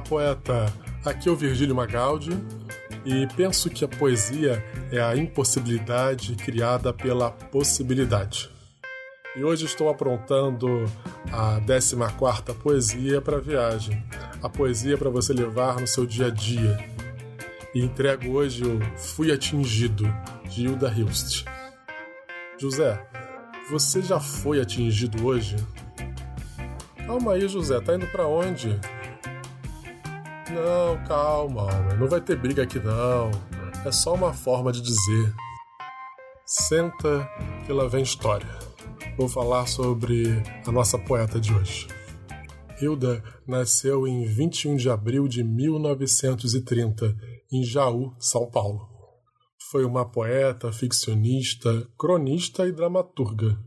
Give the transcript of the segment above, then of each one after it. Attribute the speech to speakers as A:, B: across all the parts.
A: Poeta! Aqui é o Virgílio Magaldi e penso que a poesia é a impossibilidade criada pela possibilidade. E hoje estou aprontando a 14 poesia para viagem, a poesia para você levar no seu dia a dia. E entrego hoje o Fui Atingido, de Hilda Hilst. José, você já foi atingido hoje? Calma aí, José, tá indo para onde? Não, calma, homem, não vai ter briga aqui não. É só uma forma de dizer. Senta que lá vem história. Vou falar sobre a nossa poeta de hoje. Hilda nasceu em 21 de abril de 1930, em Jaú, São Paulo. Foi uma poeta, ficcionista, cronista e dramaturga.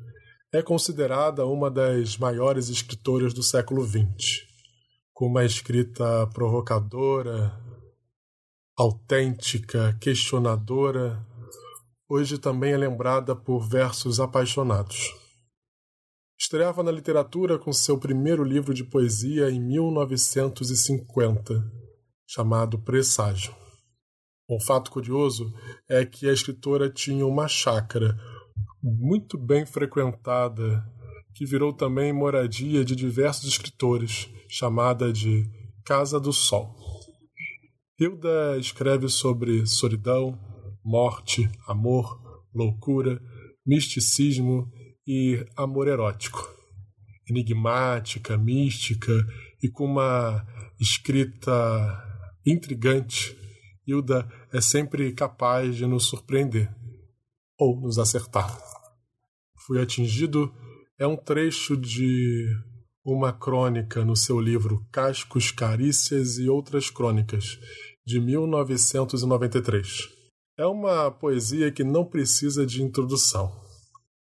A: É considerada uma das maiores escritoras do século XX com uma escrita provocadora, autêntica, questionadora, hoje também é lembrada por versos apaixonados. Estreava na literatura com seu primeiro livro de poesia em 1950, chamado Presságio. Um fato curioso é que a escritora tinha uma chácara muito bem frequentada que virou também moradia de diversos escritores, chamada de Casa do Sol. Hilda escreve sobre solidão, morte, amor, loucura, misticismo e amor erótico. Enigmática, mística e com uma escrita intrigante, Hilda é sempre capaz de nos surpreender ou nos acertar. Fui atingido é um trecho de uma crônica no seu livro Cascos, Carícias e Outras Crônicas, de 1993. É uma poesia que não precisa de introdução.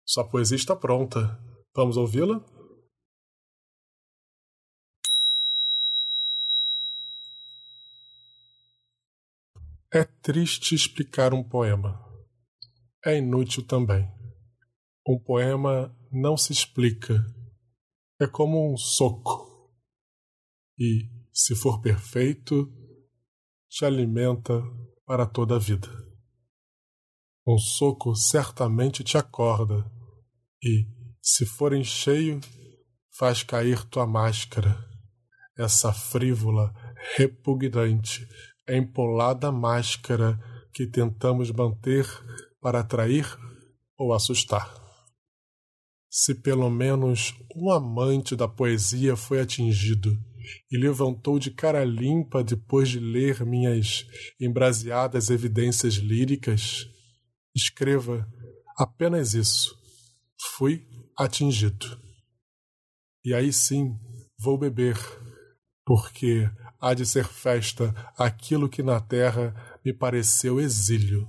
A: Sua poesia está pronta. Vamos ouvi-la? É triste explicar um poema. É inútil também. Um poema não se explica. É como um soco. E, se for perfeito, te alimenta para toda a vida. Um soco certamente te acorda e, se for em cheio, faz cair tua máscara, essa frívola, repugnante, empolada máscara que tentamos manter para atrair ou assustar. Se pelo menos um amante da poesia foi atingido e levantou de cara limpa depois de ler minhas embraseadas evidências líricas, escreva apenas isso. Fui atingido. E aí sim vou beber, porque há de ser festa aquilo que na terra me pareceu exílio,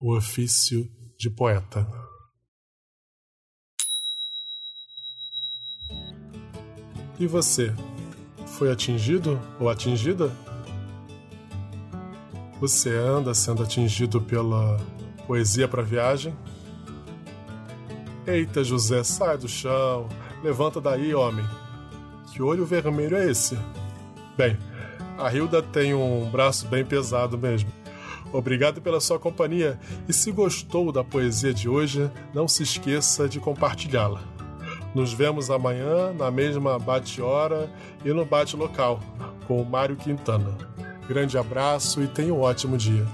A: o ofício de poeta. E você? Foi atingido ou atingida? Você anda sendo atingido pela poesia para viagem? Eita, José, sai do chão. Levanta daí, homem. Que olho vermelho é esse? Bem, a Hilda tem um braço bem pesado mesmo. Obrigado pela sua companhia e se gostou da poesia de hoje, não se esqueça de compartilhá-la. Nos vemos amanhã na mesma bate-hora e no bate-local com o Mário Quintana. Grande abraço e tenha um ótimo dia.